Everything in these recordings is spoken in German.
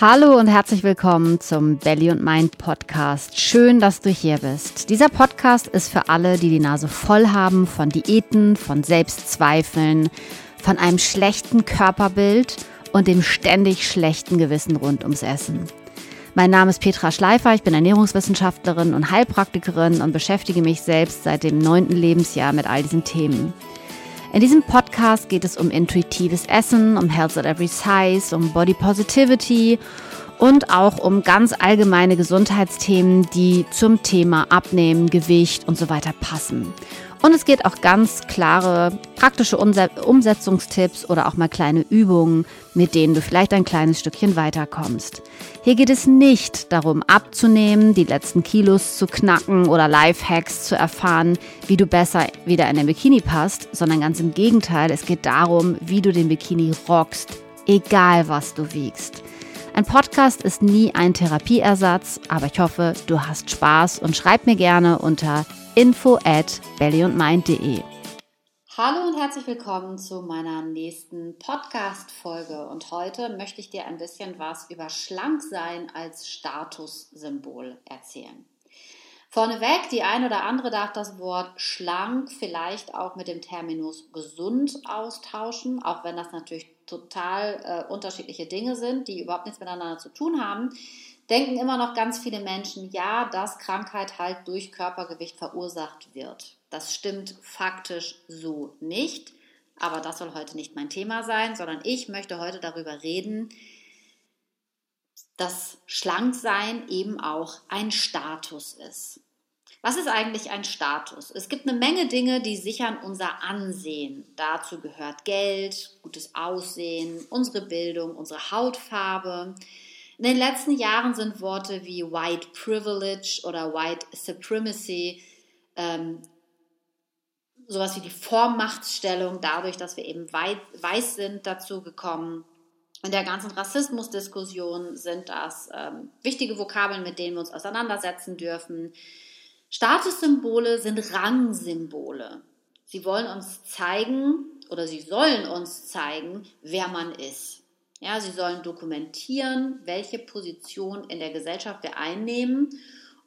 Hallo und herzlich willkommen zum Belly und Mind Podcast. Schön, dass du hier bist. Dieser Podcast ist für alle, die die Nase voll haben von Diäten, von Selbstzweifeln, von einem schlechten Körperbild und dem ständig schlechten Gewissen rund ums Essen. Mein Name ist Petra Schleifer, ich bin Ernährungswissenschaftlerin und Heilpraktikerin und beschäftige mich selbst seit dem neunten Lebensjahr mit all diesen Themen. In diesem Podcast geht es um intuitives Essen, um Health at Every Size, um Body Positivity und auch um ganz allgemeine Gesundheitsthemen, die zum Thema Abnehmen, Gewicht und so weiter passen. Und es geht auch ganz klare praktische Umsetzungstipps oder auch mal kleine Übungen, mit denen du vielleicht ein kleines Stückchen weiterkommst. Hier geht es nicht darum, abzunehmen, die letzten Kilos zu knacken oder Lifehacks zu erfahren, wie du besser wieder in den Bikini passt, sondern ganz im Gegenteil, es geht darum, wie du den Bikini rockst, egal was du wiegst. Ein Podcast ist nie ein Therapieersatz, aber ich hoffe, du hast Spaß und schreib mir gerne unter info at bellyundmind.de. Hallo und herzlich willkommen zu meiner nächsten Podcast-Folge. Und heute möchte ich dir ein bisschen was über Schlanksein als Statussymbol erzählen. Vorneweg, die eine oder andere darf das Wort schlank vielleicht auch mit dem Terminus gesund austauschen, auch wenn das natürlich total äh, unterschiedliche Dinge sind, die überhaupt nichts miteinander zu tun haben denken immer noch ganz viele Menschen, ja, dass Krankheit halt durch Körpergewicht verursacht wird. Das stimmt faktisch so nicht, aber das soll heute nicht mein Thema sein, sondern ich möchte heute darüber reden, dass Schlanksein eben auch ein Status ist. Was ist eigentlich ein Status? Es gibt eine Menge Dinge, die sichern unser Ansehen. Dazu gehört Geld, gutes Aussehen, unsere Bildung, unsere Hautfarbe. In den letzten Jahren sind Worte wie White Privilege oder White Supremacy, ähm, sowas wie die Vormachtstellung, dadurch, dass wir eben weiß sind, dazu gekommen. In der ganzen Rassismusdiskussion sind das ähm, wichtige Vokabeln, mit denen wir uns auseinandersetzen dürfen. Statussymbole sind Rangsymbole. Sie wollen uns zeigen oder sie sollen uns zeigen, wer man ist. Ja, sie sollen dokumentieren, welche Position in der Gesellschaft wir einnehmen.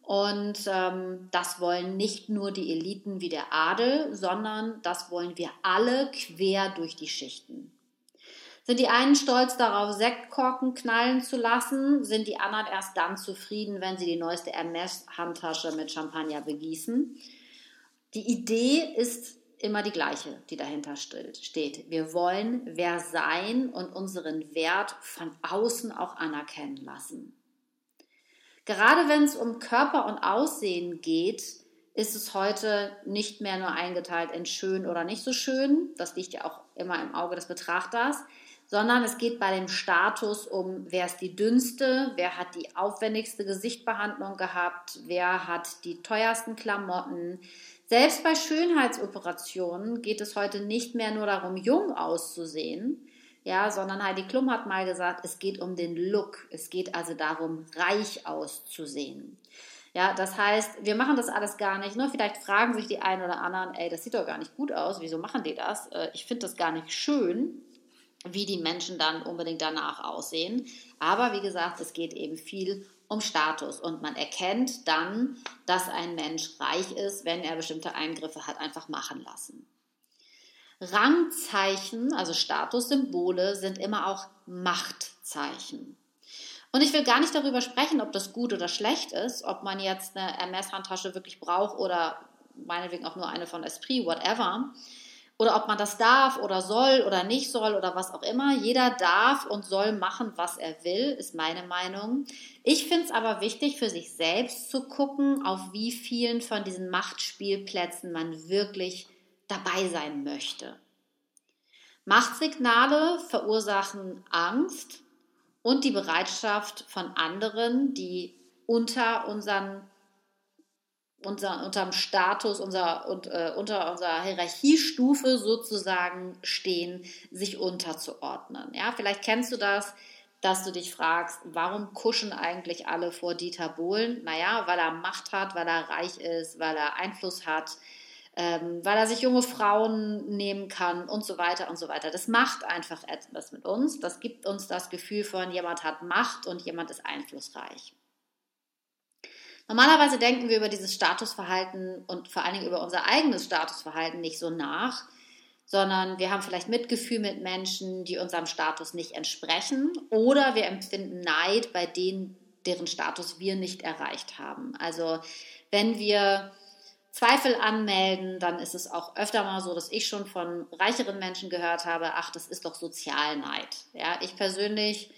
Und ähm, das wollen nicht nur die Eliten wie der Adel, sondern das wollen wir alle quer durch die Schichten. Sind die einen stolz darauf, Sektkorken knallen zu lassen? Sind die anderen erst dann zufrieden, wenn sie die neueste Hermes-Handtasche mit Champagner begießen? Die Idee ist immer die gleiche, die dahinter steht. Wir wollen wer sein und unseren Wert von außen auch anerkennen lassen. Gerade wenn es um Körper und Aussehen geht, ist es heute nicht mehr nur eingeteilt in schön oder nicht so schön. Das liegt ja auch immer im Auge des Betrachters, sondern es geht bei dem Status um, wer ist die dünnste, wer hat die aufwendigste Gesichtbehandlung gehabt, wer hat die teuersten Klamotten, selbst bei Schönheitsoperationen geht es heute nicht mehr nur darum, jung auszusehen, ja, sondern Heidi Klum hat mal gesagt, es geht um den Look. Es geht also darum, reich auszusehen. Ja, das heißt, wir machen das alles gar nicht. Nur vielleicht fragen sich die einen oder anderen, ey, das sieht doch gar nicht gut aus. Wieso machen die das? Äh, ich finde das gar nicht schön, wie die Menschen dann unbedingt danach aussehen. Aber wie gesagt, es geht eben viel um Status. Und man erkennt dann, dass ein Mensch reich ist, wenn er bestimmte Eingriffe hat einfach machen lassen. Rangzeichen, also Statussymbole, sind immer auch Machtzeichen. Und ich will gar nicht darüber sprechen, ob das gut oder schlecht ist, ob man jetzt eine Hermes-Handtasche wirklich braucht oder meinetwegen auch nur eine von Esprit, whatever oder ob man das darf oder soll oder nicht soll oder was auch immer. Jeder darf und soll machen, was er will, ist meine Meinung. Ich finde es aber wichtig, für sich selbst zu gucken, auf wie vielen von diesen Machtspielplätzen man wirklich dabei sein möchte. Machtsignale verursachen Angst und die Bereitschaft von anderen, die unter unseren unser, unterm Status, unser, und, äh, unter unserer Hierarchiestufe sozusagen stehen, sich unterzuordnen. Ja, vielleicht kennst du das, dass du dich fragst, warum kuschen eigentlich alle vor Dieter Bohlen? Naja, weil er Macht hat, weil er reich ist, weil er Einfluss hat, ähm, weil er sich junge Frauen nehmen kann und so weiter und so weiter. Das macht einfach etwas mit uns. Das gibt uns das Gefühl von, jemand hat Macht und jemand ist einflussreich. Normalerweise denken wir über dieses Statusverhalten und vor allen Dingen über unser eigenes Statusverhalten nicht so nach, sondern wir haben vielleicht Mitgefühl mit Menschen, die unserem Status nicht entsprechen oder wir empfinden Neid bei denen, deren Status wir nicht erreicht haben. Also wenn wir Zweifel anmelden, dann ist es auch öfter mal so, dass ich schon von reicheren Menschen gehört habe, ach, das ist doch Sozialneid. Ja, ich persönlich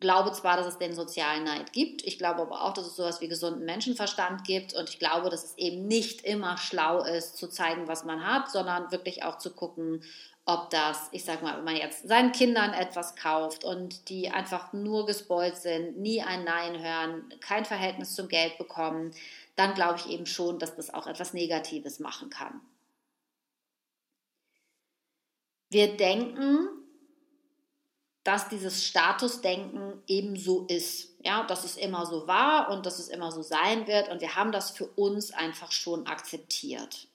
glaube zwar, dass es den sozialen Neid gibt, ich glaube aber auch, dass es sowas wie gesunden Menschenverstand gibt und ich glaube, dass es eben nicht immer schlau ist, zu zeigen, was man hat, sondern wirklich auch zu gucken, ob das, ich sag mal, wenn man jetzt seinen Kindern etwas kauft und die einfach nur gespoilt sind, nie ein Nein hören, kein Verhältnis zum Geld bekommen, dann glaube ich eben schon, dass das auch etwas Negatives machen kann. Wir denken, dass dieses Statusdenken eben so ist. Ja, dass es immer so war und dass es immer so sein wird. Und wir haben das für uns einfach schon akzeptiert.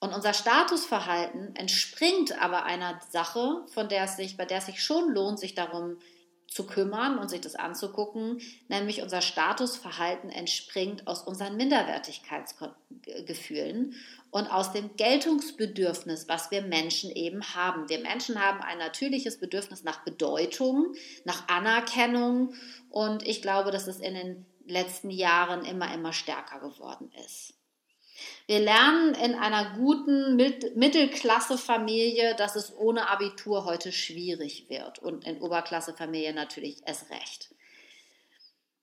Und unser Statusverhalten entspringt aber einer Sache, von der es sich, bei der es sich schon lohnt, sich darum zu kümmern und sich das anzugucken, nämlich unser Statusverhalten entspringt aus unseren Minderwertigkeitsgefühlen und aus dem Geltungsbedürfnis, was wir Menschen eben haben. Wir Menschen haben ein natürliches Bedürfnis nach Bedeutung, nach Anerkennung und ich glaube, dass es in den letzten Jahren immer, immer stärker geworden ist. Wir lernen in einer guten Mittelklasse-Familie, dass es ohne Abitur heute schwierig wird und in Oberklasse-Familien natürlich erst recht.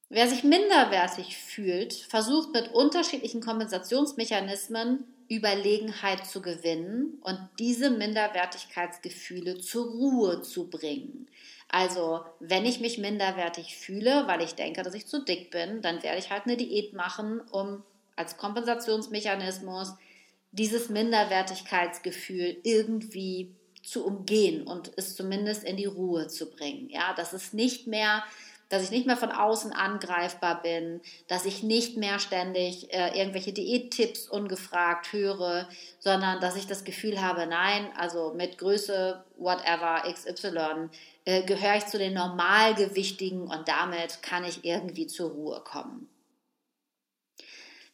Wer sich minderwertig fühlt, versucht mit unterschiedlichen Kompensationsmechanismen Überlegenheit zu gewinnen und diese Minderwertigkeitsgefühle zur Ruhe zu bringen. Also, wenn ich mich minderwertig fühle, weil ich denke, dass ich zu dick bin, dann werde ich halt eine Diät machen, um als Kompensationsmechanismus dieses Minderwertigkeitsgefühl irgendwie zu umgehen und es zumindest in die Ruhe zu bringen. Ja, dass es nicht mehr dass ich nicht mehr von außen angreifbar bin, dass ich nicht mehr ständig äh, irgendwelche Diättipps ungefragt höre, sondern dass ich das Gefühl habe, nein, also mit Größe whatever XY äh, gehöre ich zu den Normalgewichtigen und damit kann ich irgendwie zur Ruhe kommen.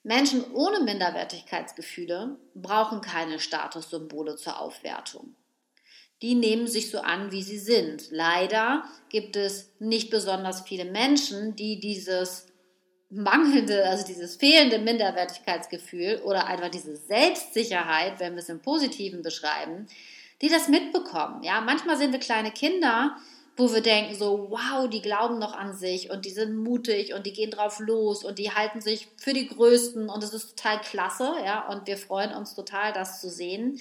Menschen ohne Minderwertigkeitsgefühle brauchen keine Statussymbole zur Aufwertung die nehmen sich so an, wie sie sind. Leider gibt es nicht besonders viele Menschen, die dieses mangelnde, also dieses fehlende Minderwertigkeitsgefühl oder einfach diese Selbstsicherheit, wenn wir es im Positiven beschreiben, die das mitbekommen. Ja, manchmal sind wir kleine Kinder, wo wir denken so, wow, die glauben noch an sich und die sind mutig und die gehen drauf los und die halten sich für die Größten und es ist total klasse, ja, und wir freuen uns total, das zu sehen.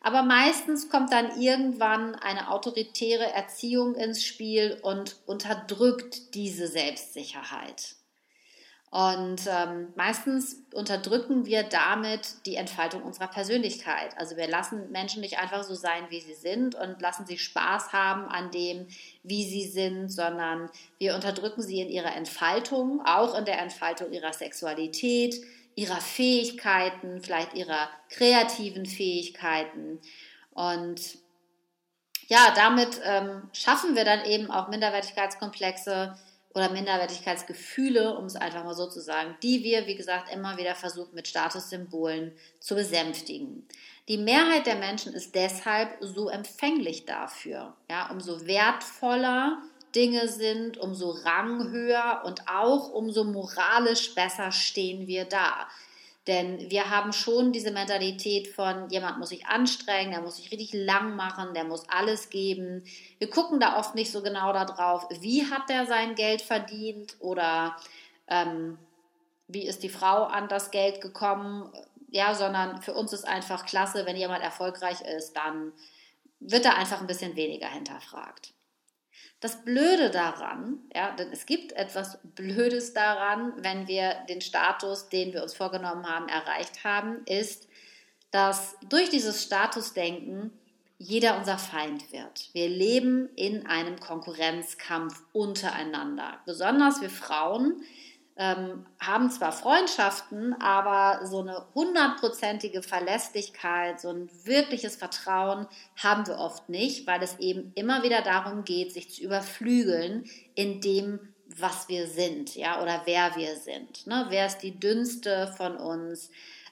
Aber meistens kommt dann irgendwann eine autoritäre Erziehung ins Spiel und unterdrückt diese Selbstsicherheit. Und ähm, meistens unterdrücken wir damit die Entfaltung unserer Persönlichkeit. Also wir lassen Menschen nicht einfach so sein, wie sie sind und lassen sie Spaß haben an dem, wie sie sind, sondern wir unterdrücken sie in ihrer Entfaltung, auch in der Entfaltung ihrer Sexualität, ihrer Fähigkeiten, vielleicht ihrer kreativen Fähigkeiten. Und ja, damit ähm, schaffen wir dann eben auch Minderwertigkeitskomplexe oder Minderwertigkeitsgefühle, um es einfach mal so zu sagen, die wir, wie gesagt, immer wieder versuchen mit Statussymbolen zu besänftigen. Die Mehrheit der Menschen ist deshalb so empfänglich dafür. Ja, umso wertvoller Dinge sind, umso ranghöher und auch umso moralisch besser stehen wir da. Denn wir haben schon diese Mentalität von, jemand muss sich anstrengen, der muss sich richtig lang machen, der muss alles geben. Wir gucken da oft nicht so genau darauf, wie hat der sein Geld verdient oder ähm, wie ist die Frau an das Geld gekommen. Ja, sondern für uns ist einfach klasse, wenn jemand erfolgreich ist, dann wird er einfach ein bisschen weniger hinterfragt. Das Blöde daran, ja, denn es gibt etwas Blödes daran, wenn wir den Status, den wir uns vorgenommen haben, erreicht haben, ist, dass durch dieses Statusdenken jeder unser Feind wird. Wir leben in einem Konkurrenzkampf untereinander. Besonders wir Frauen ähm, haben zwar Freundschaften, aber so eine hundertprozentige Verlässlichkeit, so ein wirkliches Vertrauen haben wir oft nicht, weil es eben immer wieder darum geht, sich zu überflügeln in dem, was wir sind, ja, oder wer wir sind. Ne? Wer ist die dünnste von uns?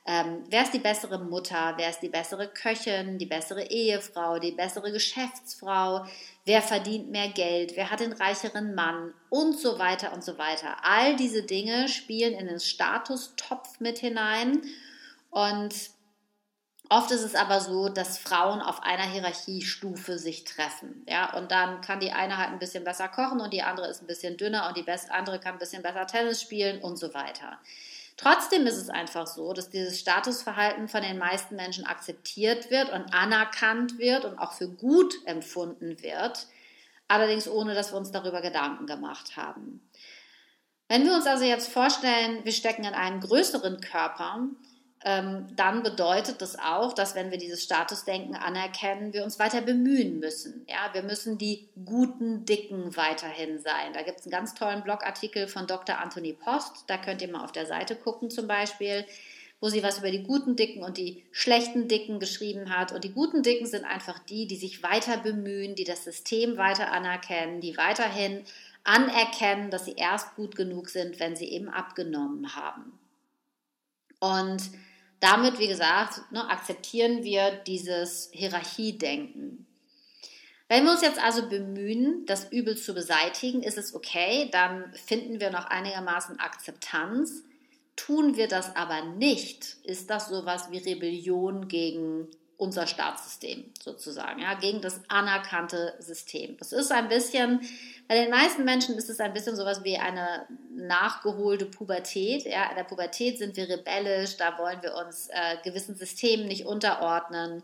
Ähm, wer ist die bessere Mutter? Wer ist die bessere Köchin? Die bessere Ehefrau? Die bessere Geschäftsfrau? Wer verdient mehr Geld? Wer hat den reicheren Mann? Und so weiter und so weiter. All diese Dinge spielen in den Statustopf mit hinein. Und Oft ist es aber so, dass Frauen auf einer Hierarchiestufe sich treffen. Ja, und dann kann die eine halt ein bisschen besser kochen und die andere ist ein bisschen dünner und die andere kann ein bisschen besser Tennis spielen und so weiter. Trotzdem ist es einfach so, dass dieses Statusverhalten von den meisten Menschen akzeptiert wird und anerkannt wird und auch für gut empfunden wird, allerdings ohne dass wir uns darüber Gedanken gemacht haben. Wenn wir uns also jetzt vorstellen, wir stecken in einem größeren Körper, dann bedeutet das auch, dass wenn wir dieses Statusdenken anerkennen, wir uns weiter bemühen müssen. Ja, wir müssen die guten Dicken weiterhin sein. Da gibt es einen ganz tollen Blogartikel von Dr. Anthony Post. Da könnt ihr mal auf der Seite gucken zum Beispiel wo sie was über die guten Dicken und die schlechten Dicken geschrieben hat. Und die guten Dicken sind einfach die, die sich weiter bemühen, die das System weiter anerkennen, die weiterhin anerkennen, dass sie erst gut genug sind, wenn sie eben abgenommen haben. Und damit, wie gesagt, ne, akzeptieren wir dieses Hierarchiedenken. Wenn wir uns jetzt also bemühen, das Übel zu beseitigen, ist es okay, dann finden wir noch einigermaßen Akzeptanz. Tun wir das aber nicht, ist das sowas wie Rebellion gegen unser Staatssystem sozusagen, ja, gegen das anerkannte System. Das ist ein bisschen, bei den meisten Menschen ist es ein bisschen sowas wie eine nachgeholte Pubertät. Ja, in der Pubertät sind wir rebellisch, da wollen wir uns äh, gewissen Systemen nicht unterordnen.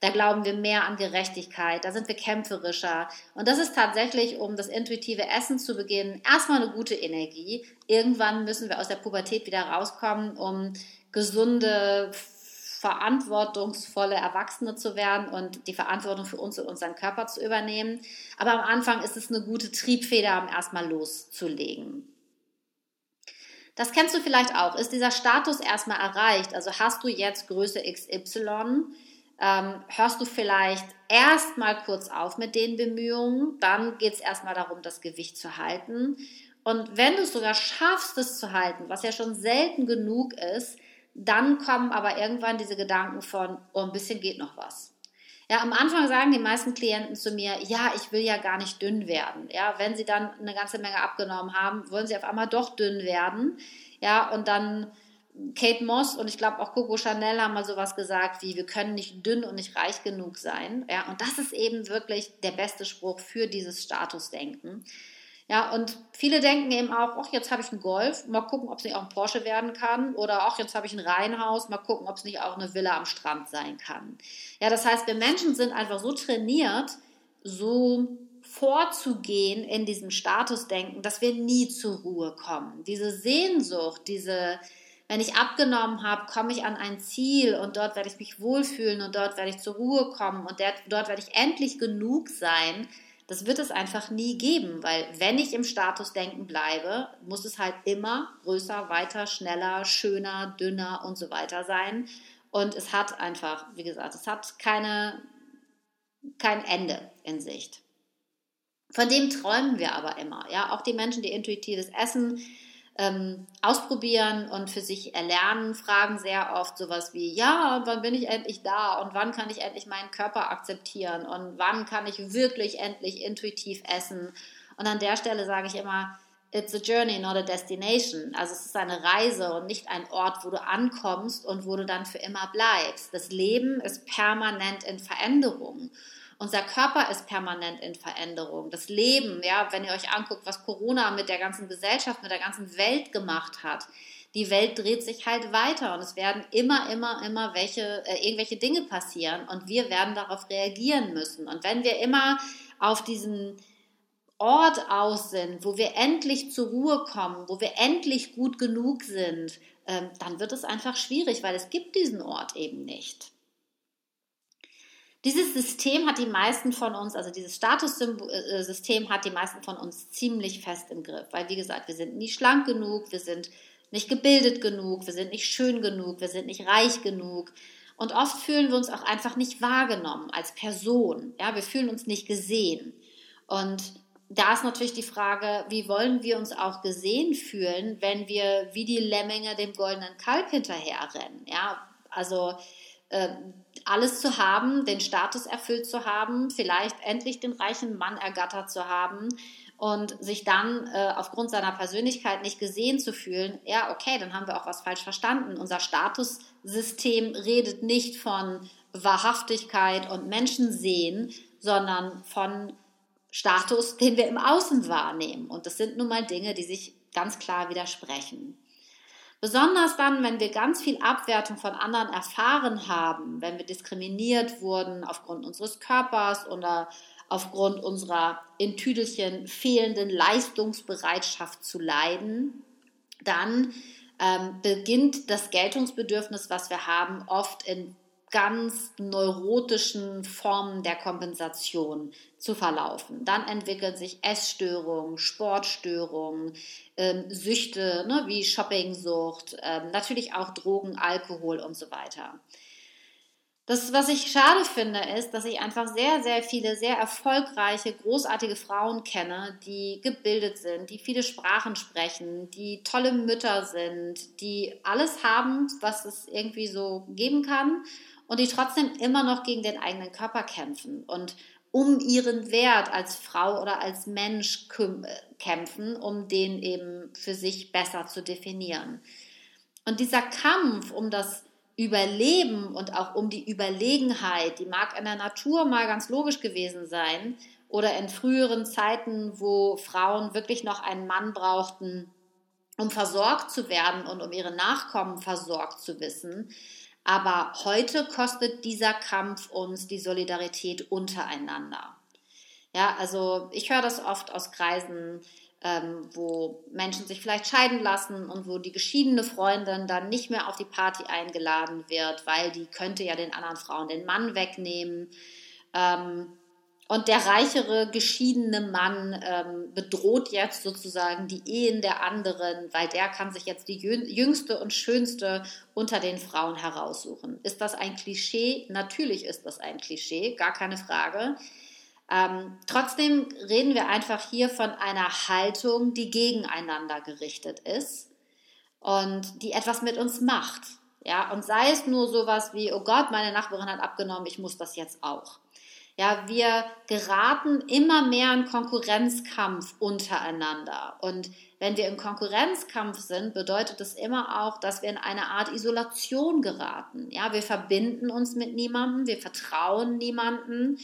Da glauben wir mehr an Gerechtigkeit, da sind wir kämpferischer. Und das ist tatsächlich, um das intuitive Essen zu beginnen, erstmal eine gute Energie. Irgendwann müssen wir aus der Pubertät wieder rauskommen, um gesunde, verantwortungsvolle Erwachsene zu werden und die Verantwortung für uns und unseren Körper zu übernehmen. Aber am Anfang ist es eine gute Triebfeder, um erstmal loszulegen. Das kennst du vielleicht auch. Ist dieser Status erstmal erreicht? Also hast du jetzt Größe XY? Ähm, hörst du vielleicht erstmal kurz auf mit den Bemühungen? Dann geht es erstmal darum, das Gewicht zu halten. Und wenn du es sogar schaffst, es zu halten, was ja schon selten genug ist, dann kommen aber irgendwann diese Gedanken von, oh, ein bisschen geht noch was. Ja, am Anfang sagen die meisten Klienten zu mir, ja, ich will ja gar nicht dünn werden. Ja, wenn sie dann eine ganze Menge abgenommen haben, wollen sie auf einmal doch dünn werden. Ja, und dann Kate Moss und ich glaube auch Coco Chanel haben mal sowas gesagt wie, wir können nicht dünn und nicht reich genug sein. Ja, und das ist eben wirklich der beste Spruch für dieses Statusdenken. Ja, und viele denken eben auch, ach, jetzt habe ich einen Golf, mal gucken, ob es nicht auch ein Porsche werden kann. Oder auch jetzt habe ich ein Reihenhaus, mal gucken, ob es nicht auch eine Villa am Strand sein kann. Ja, das heißt, wir Menschen sind einfach so trainiert, so vorzugehen in diesem Statusdenken, dass wir nie zur Ruhe kommen. Diese Sehnsucht, diese, wenn ich abgenommen habe, komme ich an ein Ziel und dort werde ich mich wohlfühlen und dort werde ich zur Ruhe kommen und dort werde ich endlich genug sein das wird es einfach nie geben, weil wenn ich im Statusdenken bleibe, muss es halt immer größer, weiter, schneller, schöner, dünner und so weiter sein. Und es hat einfach, wie gesagt, es hat keine, kein Ende in Sicht. Von dem träumen wir aber immer. Ja, auch die Menschen, die intuitives Essen ähm, ausprobieren und für sich erlernen, fragen sehr oft sowas wie, ja, und wann bin ich endlich da und wann kann ich endlich meinen Körper akzeptieren und wann kann ich wirklich endlich intuitiv essen. Und an der Stelle sage ich immer, it's a journey, not a destination. Also es ist eine Reise und nicht ein Ort, wo du ankommst und wo du dann für immer bleibst. Das Leben ist permanent in Veränderung. Unser Körper ist permanent in Veränderung. Das Leben, ja, wenn ihr euch anguckt, was Corona mit der ganzen Gesellschaft, mit der ganzen Welt gemacht hat. Die Welt dreht sich halt weiter und es werden immer, immer, immer welche, äh, irgendwelche Dinge passieren und wir werden darauf reagieren müssen. Und wenn wir immer auf diesen Ort aus sind, wo wir endlich zur Ruhe kommen, wo wir endlich gut genug sind, ähm, dann wird es einfach schwierig, weil es gibt diesen Ort eben nicht. Dieses System hat die meisten von uns, also dieses Statussystem hat die meisten von uns ziemlich fest im Griff, weil wie gesagt, wir sind nie schlank genug, wir sind nicht gebildet genug, wir sind nicht schön genug, wir sind nicht reich genug. Und oft fühlen wir uns auch einfach nicht wahrgenommen als Person. Ja, wir fühlen uns nicht gesehen. Und da ist natürlich die Frage, wie wollen wir uns auch gesehen fühlen, wenn wir wie die Lemminge dem goldenen Kalb hinterherrennen? Ja, also äh, alles zu haben, den Status erfüllt zu haben, vielleicht endlich den reichen Mann ergattert zu haben und sich dann äh, aufgrund seiner Persönlichkeit nicht gesehen zu fühlen, ja, okay, dann haben wir auch was falsch verstanden. Unser Statussystem redet nicht von Wahrhaftigkeit und Menschensehen, sondern von Status, den wir im Außen wahrnehmen. Und das sind nun mal Dinge, die sich ganz klar widersprechen. Besonders dann, wenn wir ganz viel Abwertung von anderen erfahren haben, wenn wir diskriminiert wurden aufgrund unseres Körpers oder aufgrund unserer in Tüdelchen fehlenden Leistungsbereitschaft zu leiden, dann ähm, beginnt das Geltungsbedürfnis, was wir haben, oft in ganz neurotischen Formen der Kompensation zu verlaufen. Dann entwickeln sich Essstörungen, Sportstörungen, ähm, Süchte ne, wie Shoppingsucht, ähm, natürlich auch Drogen, Alkohol und so weiter. Das, was ich schade finde, ist, dass ich einfach sehr, sehr viele sehr erfolgreiche, großartige Frauen kenne, die gebildet sind, die viele Sprachen sprechen, die tolle Mütter sind, die alles haben, was es irgendwie so geben kann und die trotzdem immer noch gegen den eigenen Körper kämpfen und um ihren Wert als Frau oder als Mensch kämpfen, um den eben für sich besser zu definieren. Und dieser Kampf um das Überleben und auch um die Überlegenheit, die mag in der Natur mal ganz logisch gewesen sein oder in früheren Zeiten, wo Frauen wirklich noch einen Mann brauchten, um versorgt zu werden und um ihre Nachkommen versorgt zu wissen. Aber heute kostet dieser Kampf uns die Solidarität untereinander. Ja, also ich höre das oft aus Kreisen, ähm, wo Menschen sich vielleicht scheiden lassen und wo die geschiedene Freundin dann nicht mehr auf die Party eingeladen wird, weil die könnte ja den anderen Frauen den Mann wegnehmen. Ähm, und der reichere, geschiedene Mann ähm, bedroht jetzt sozusagen die Ehen der anderen, weil der kann sich jetzt die jüngste und schönste unter den Frauen heraussuchen. Ist das ein Klischee? Natürlich ist das ein Klischee, gar keine Frage. Ähm, trotzdem reden wir einfach hier von einer Haltung, die gegeneinander gerichtet ist und die etwas mit uns macht. Ja, und sei es nur sowas wie, oh Gott, meine Nachbarin hat abgenommen, ich muss das jetzt auch. Ja, wir geraten immer mehr in Konkurrenzkampf untereinander. Und wenn wir im Konkurrenzkampf sind, bedeutet das immer auch, dass wir in eine Art Isolation geraten. Ja, wir verbinden uns mit niemandem, wir vertrauen niemandem.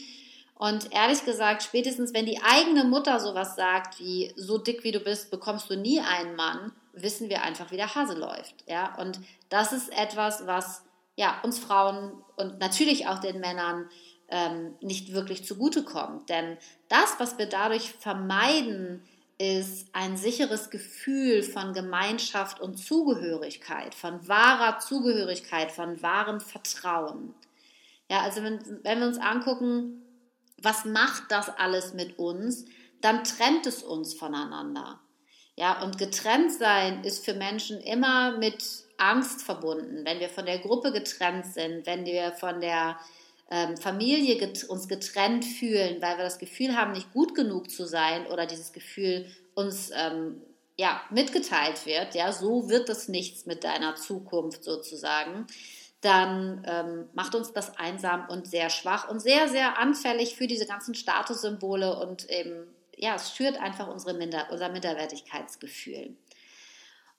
Und ehrlich gesagt, spätestens wenn die eigene Mutter sowas sagt wie, so dick wie du bist, bekommst du nie einen Mann, wissen wir einfach, wie der Hase läuft. Ja, und das ist etwas, was ja, uns Frauen und natürlich auch den Männern ähm, nicht wirklich zugutekommt. Denn das, was wir dadurch vermeiden, ist ein sicheres Gefühl von Gemeinschaft und Zugehörigkeit, von wahrer Zugehörigkeit, von wahrem Vertrauen. Ja, also wenn, wenn wir uns angucken, was macht das alles mit uns, dann trennt es uns voneinander. Ja, und getrennt sein ist für Menschen immer mit Angst verbunden. Wenn wir von der Gruppe getrennt sind, wenn wir von der ähm, Familie get uns getrennt fühlen, weil wir das Gefühl haben, nicht gut genug zu sein oder dieses Gefühl uns ähm, ja, mitgeteilt wird, ja, so wird es nichts mit deiner Zukunft sozusagen, dann ähm, macht uns das einsam und sehr schwach und sehr, sehr anfällig für diese ganzen Statussymbole und eben, ja, es schürt einfach unsere Minder unser Minderwertigkeitsgefühl.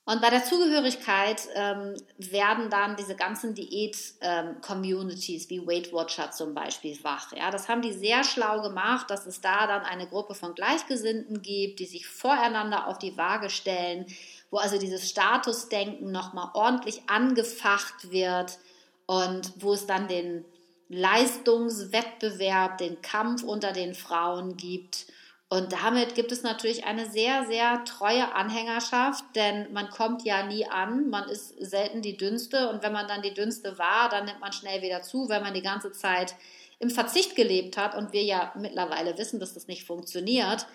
Und bei der Zugehörigkeit ähm, werden dann diese ganzen Diät-Communities ähm, wie Weight Watcher zum Beispiel wach. Ja, das haben die sehr schlau gemacht, dass es da dann eine Gruppe von Gleichgesinnten gibt, die sich voreinander auf die Waage stellen, wo also dieses Statusdenken nochmal ordentlich angefacht wird und wo es dann den Leistungswettbewerb, den Kampf unter den Frauen gibt und damit gibt es natürlich eine sehr, sehr treue Anhängerschaft, denn man kommt ja nie an, man ist selten die dünnste und wenn man dann die dünnste war, dann nimmt man schnell wieder zu, wenn man die ganze Zeit im Verzicht gelebt hat und wir ja mittlerweile wissen, dass das nicht funktioniert.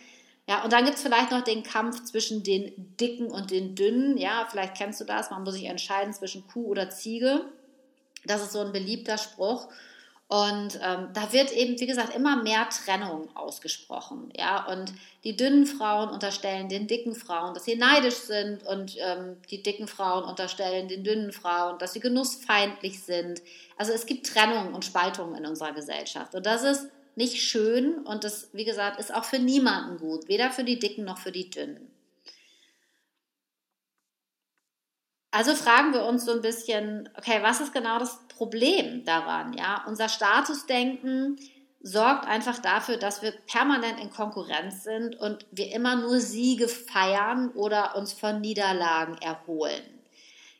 Ja, und dann gibt es vielleicht noch den Kampf zwischen den Dicken und den Dünnen. Ja, vielleicht kennst du das. Man muss sich entscheiden zwischen Kuh oder Ziege. Das ist so ein beliebter Spruch. Und ähm, da wird eben, wie gesagt, immer mehr Trennung ausgesprochen. Ja, und die dünnen Frauen unterstellen den dicken Frauen, dass sie neidisch sind, und ähm, die dicken Frauen unterstellen den dünnen Frauen, dass sie genussfeindlich sind. Also es gibt Trennung und Spaltung in unserer Gesellschaft. Und das ist nicht schön und das, wie gesagt, ist auch für niemanden gut, weder für die Dicken noch für die Dünnen. Also fragen wir uns so ein bisschen, okay, was ist genau das Problem daran? Ja, unser Statusdenken sorgt einfach dafür, dass wir permanent in Konkurrenz sind und wir immer nur Siege feiern oder uns von Niederlagen erholen.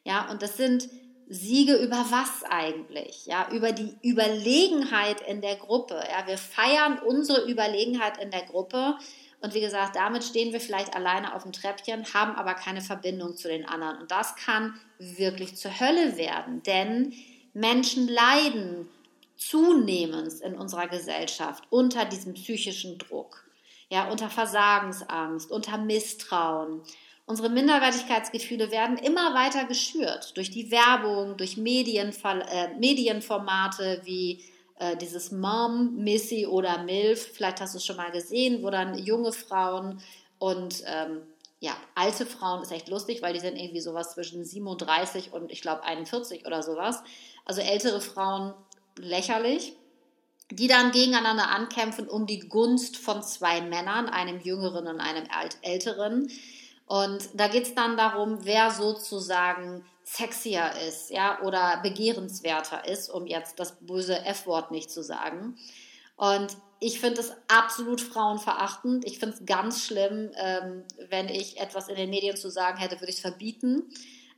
Ja, und das sind Siege über was eigentlich? Ja, über die Überlegenheit in der Gruppe. Ja, wir feiern unsere Überlegenheit in der Gruppe und wie gesagt, damit stehen wir vielleicht alleine auf dem Treppchen, haben aber keine Verbindung zu den anderen. Und das kann wirklich zur Hölle werden, denn Menschen leiden zunehmend in unserer Gesellschaft unter diesem psychischen Druck, ja, unter Versagensangst, unter Misstrauen. Unsere Minderwertigkeitsgefühle werden immer weiter geschürt durch die Werbung, durch Medienver äh, Medienformate wie äh, dieses Mom, Missy oder MILF, vielleicht hast du es schon mal gesehen, wo dann junge Frauen und ähm, ja, alte Frauen ist echt lustig, weil die sind irgendwie sowas zwischen 37 und ich glaube 41 oder sowas. Also ältere Frauen lächerlich, die dann gegeneinander ankämpfen um die Gunst von zwei Männern, einem jüngeren und einem älteren. Und da geht es dann darum, wer sozusagen sexier ist, ja, oder begehrenswerter ist, um jetzt das böse F-Wort nicht zu sagen. Und ich finde es absolut frauenverachtend. Ich finde es ganz schlimm, ähm, wenn ich etwas in den Medien zu sagen hätte, würde ich es verbieten.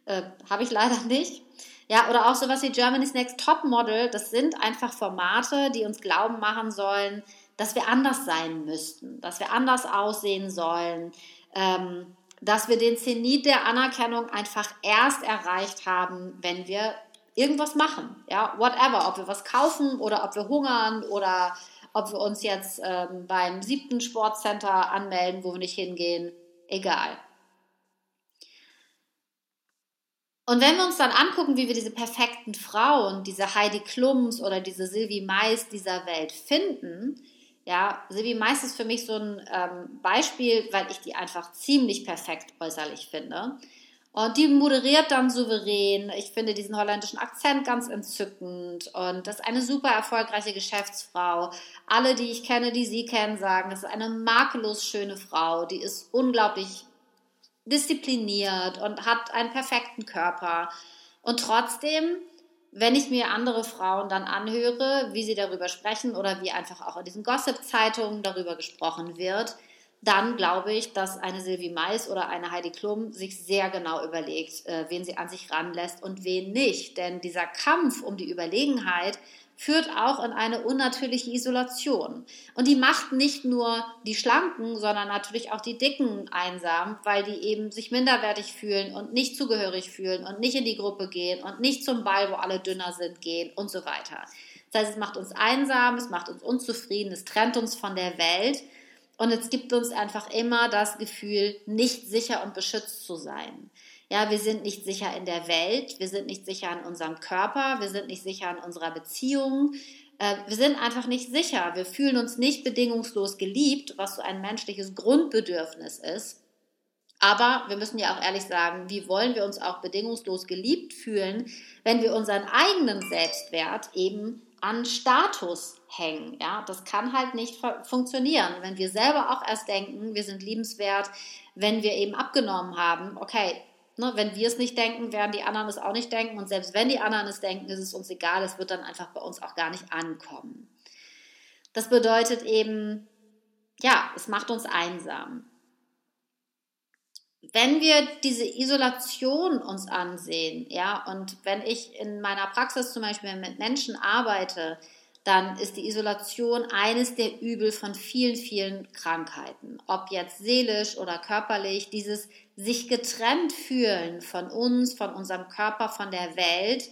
Äh, Habe ich leider nicht. Ja, oder auch sowas wie Germany's Next Top Model. Das sind einfach Formate, die uns glauben machen sollen, dass wir anders sein müssten, dass wir anders aussehen sollen. Ähm, dass wir den Zenit der Anerkennung einfach erst erreicht haben, wenn wir irgendwas machen. Ja, whatever, ob wir was kaufen oder ob wir hungern oder ob wir uns jetzt ähm, beim siebten Sportcenter anmelden, wo wir nicht hingehen, egal. Und wenn wir uns dann angucken, wie wir diese perfekten Frauen, diese Heidi Klums oder diese Sylvie Mais dieser Welt finden, ja, Silvi Mais ist für mich so ein ähm, Beispiel, weil ich die einfach ziemlich perfekt äußerlich finde. Und die moderiert dann souverän. Ich finde diesen holländischen Akzent ganz entzückend. Und das ist eine super erfolgreiche Geschäftsfrau. Alle, die ich kenne, die sie kennen, sagen, das ist eine makellos schöne Frau. Die ist unglaublich diszipliniert und hat einen perfekten Körper. Und trotzdem wenn ich mir andere Frauen dann anhöre, wie sie darüber sprechen oder wie einfach auch in diesen Gossip-Zeitungen darüber gesprochen wird, dann glaube ich, dass eine Sylvie Mais oder eine Heidi Klum sich sehr genau überlegt, äh, wen sie an sich ranlässt und wen nicht. Denn dieser Kampf um die Überlegenheit führt auch in eine unnatürliche Isolation. Und die macht nicht nur die Schlanken, sondern natürlich auch die Dicken einsam, weil die eben sich minderwertig fühlen und nicht zugehörig fühlen und nicht in die Gruppe gehen und nicht zum Ball, wo alle dünner sind, gehen und so weiter. Das heißt, es macht uns einsam, es macht uns unzufrieden, es trennt uns von der Welt und es gibt uns einfach immer das Gefühl, nicht sicher und beschützt zu sein. Ja, wir sind nicht sicher in der Welt, wir sind nicht sicher in unserem Körper, wir sind nicht sicher in unserer Beziehung. Äh, wir sind einfach nicht sicher. Wir fühlen uns nicht bedingungslos geliebt, was so ein menschliches Grundbedürfnis ist. Aber wir müssen ja auch ehrlich sagen, wie wollen wir uns auch bedingungslos geliebt fühlen, wenn wir unseren eigenen Selbstwert eben an Status hängen. Ja, das kann halt nicht funktionieren. Wenn wir selber auch erst denken, wir sind liebenswert, wenn wir eben abgenommen haben, okay, Ne, wenn wir es nicht denken, werden die anderen es auch nicht denken. Und selbst wenn die anderen es denken, ist es uns egal. Es wird dann einfach bei uns auch gar nicht ankommen. Das bedeutet eben, ja, es macht uns einsam. Wenn wir diese Isolation uns ansehen, ja, und wenn ich in meiner Praxis zum Beispiel mit Menschen arbeite, dann ist die Isolation eines der Übel von vielen, vielen Krankheiten. Ob jetzt seelisch oder körperlich, dieses sich getrennt fühlen von uns, von unserem Körper, von der Welt,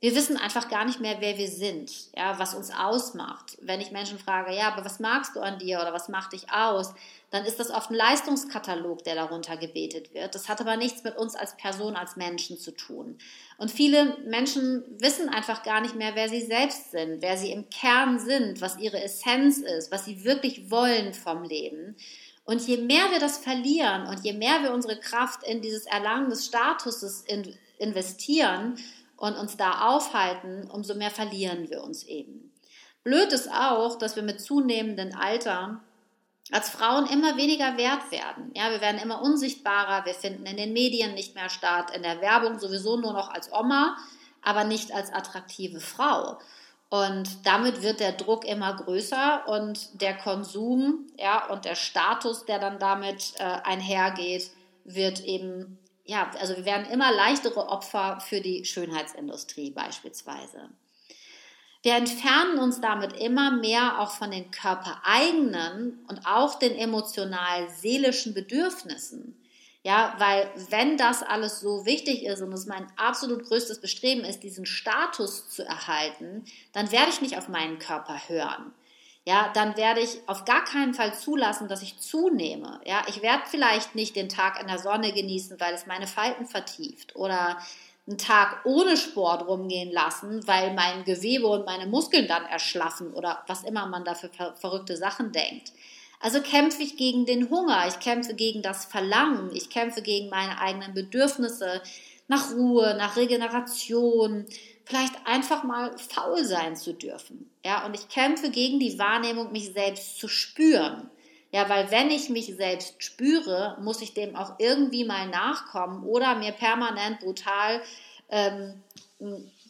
wir wissen einfach gar nicht mehr, wer wir sind, ja, was uns ausmacht. Wenn ich Menschen frage, ja, aber was magst du an dir oder was macht dich aus, dann ist das oft ein Leistungskatalog, der darunter gebetet wird. Das hat aber nichts mit uns als Person, als Menschen zu tun. Und viele Menschen wissen einfach gar nicht mehr, wer sie selbst sind, wer sie im Kern sind, was ihre Essenz ist, was sie wirklich wollen vom Leben. Und je mehr wir das verlieren und je mehr wir unsere Kraft in dieses Erlangen des Statuses investieren, und uns da aufhalten, umso mehr verlieren wir uns eben. Blöd ist auch, dass wir mit zunehmendem Alter als Frauen immer weniger wert werden. Ja, wir werden immer unsichtbarer, wir finden in den Medien nicht mehr statt, in der Werbung sowieso nur noch als Oma, aber nicht als attraktive Frau. Und damit wird der Druck immer größer und der Konsum, ja, und der Status, der dann damit äh, einhergeht, wird eben ja, also wir werden immer leichtere Opfer für die Schönheitsindustrie beispielsweise. Wir entfernen uns damit immer mehr auch von den körpereigenen und auch den emotional-seelischen Bedürfnissen. Ja, weil wenn das alles so wichtig ist und es mein absolut größtes Bestreben ist, diesen Status zu erhalten, dann werde ich nicht auf meinen Körper hören ja, dann werde ich auf gar keinen Fall zulassen, dass ich zunehme. Ja, ich werde vielleicht nicht den Tag in der Sonne genießen, weil es meine Falten vertieft oder einen Tag ohne Sport rumgehen lassen, weil mein Gewebe und meine Muskeln dann erschlaffen oder was immer man da für verrückte Sachen denkt. Also kämpfe ich gegen den Hunger, ich kämpfe gegen das Verlangen, ich kämpfe gegen meine eigenen Bedürfnisse nach Ruhe, nach Regeneration, einfach mal faul sein zu dürfen. Ja, und ich kämpfe gegen die Wahrnehmung, mich selbst zu spüren. Ja, weil wenn ich mich selbst spüre, muss ich dem auch irgendwie mal nachkommen oder mir permanent brutal ähm,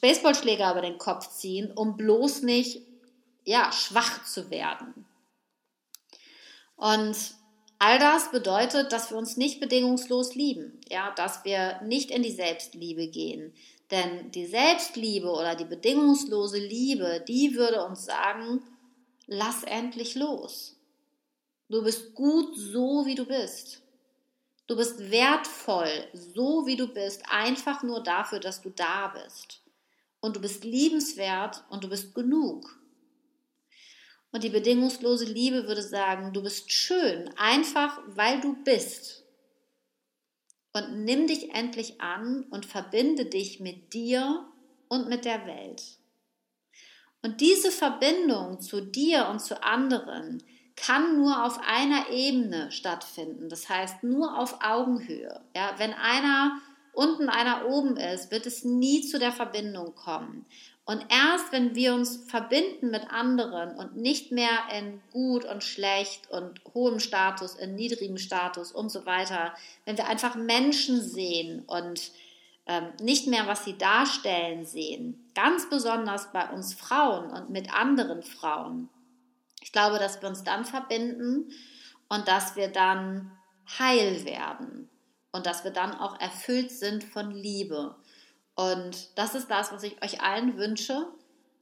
Baseballschläger über den Kopf ziehen, um bloß nicht ja, schwach zu werden. Und all das bedeutet, dass wir uns nicht bedingungslos lieben, ja, dass wir nicht in die Selbstliebe gehen, denn die Selbstliebe oder die bedingungslose Liebe, die würde uns sagen, lass endlich los. Du bist gut so, wie du bist. Du bist wertvoll, so wie du bist, einfach nur dafür, dass du da bist. Und du bist liebenswert und du bist genug. Und die bedingungslose Liebe würde sagen, du bist schön, einfach weil du bist und nimm dich endlich an und verbinde dich mit dir und mit der Welt. Und diese Verbindung zu dir und zu anderen kann nur auf einer Ebene stattfinden. Das heißt nur auf Augenhöhe. Ja, wenn einer unten, einer oben ist, wird es nie zu der Verbindung kommen. Und erst wenn wir uns verbinden mit anderen und nicht mehr in gut und schlecht und hohem Status, in niedrigem Status und so weiter, wenn wir einfach Menschen sehen und ähm, nicht mehr, was sie darstellen, sehen, ganz besonders bei uns Frauen und mit anderen Frauen, ich glaube, dass wir uns dann verbinden und dass wir dann heil werden und dass wir dann auch erfüllt sind von Liebe. Und das ist das, was ich euch allen wünsche,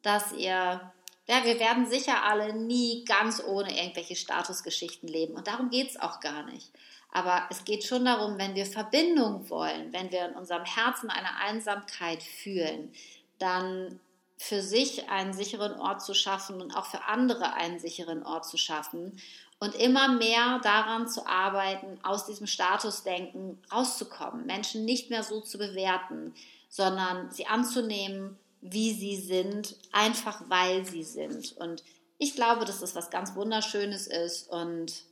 dass ihr, ja, wir werden sicher alle nie ganz ohne irgendwelche Statusgeschichten leben. Und darum geht es auch gar nicht. Aber es geht schon darum, wenn wir Verbindung wollen, wenn wir in unserem Herzen eine Einsamkeit fühlen, dann für sich einen sicheren Ort zu schaffen und auch für andere einen sicheren Ort zu schaffen und immer mehr daran zu arbeiten, aus diesem Statusdenken rauszukommen, Menschen nicht mehr so zu bewerten, sondern sie anzunehmen, wie sie sind, einfach weil sie sind. Und ich glaube, dass das was ganz Wunderschönes ist und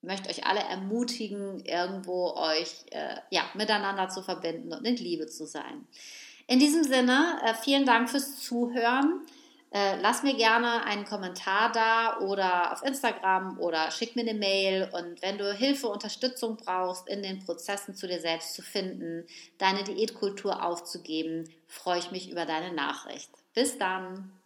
möchte euch alle ermutigen, irgendwo euch äh, ja, miteinander zu verbinden und in Liebe zu sein. In diesem Sinne, äh, vielen Dank fürs Zuhören. Äh, lass mir gerne einen Kommentar da oder auf Instagram oder schick mir eine Mail. Und wenn du Hilfe, Unterstützung brauchst, in den Prozessen zu dir selbst zu finden, deine Diätkultur aufzugeben, freue ich mich über deine Nachricht. Bis dann!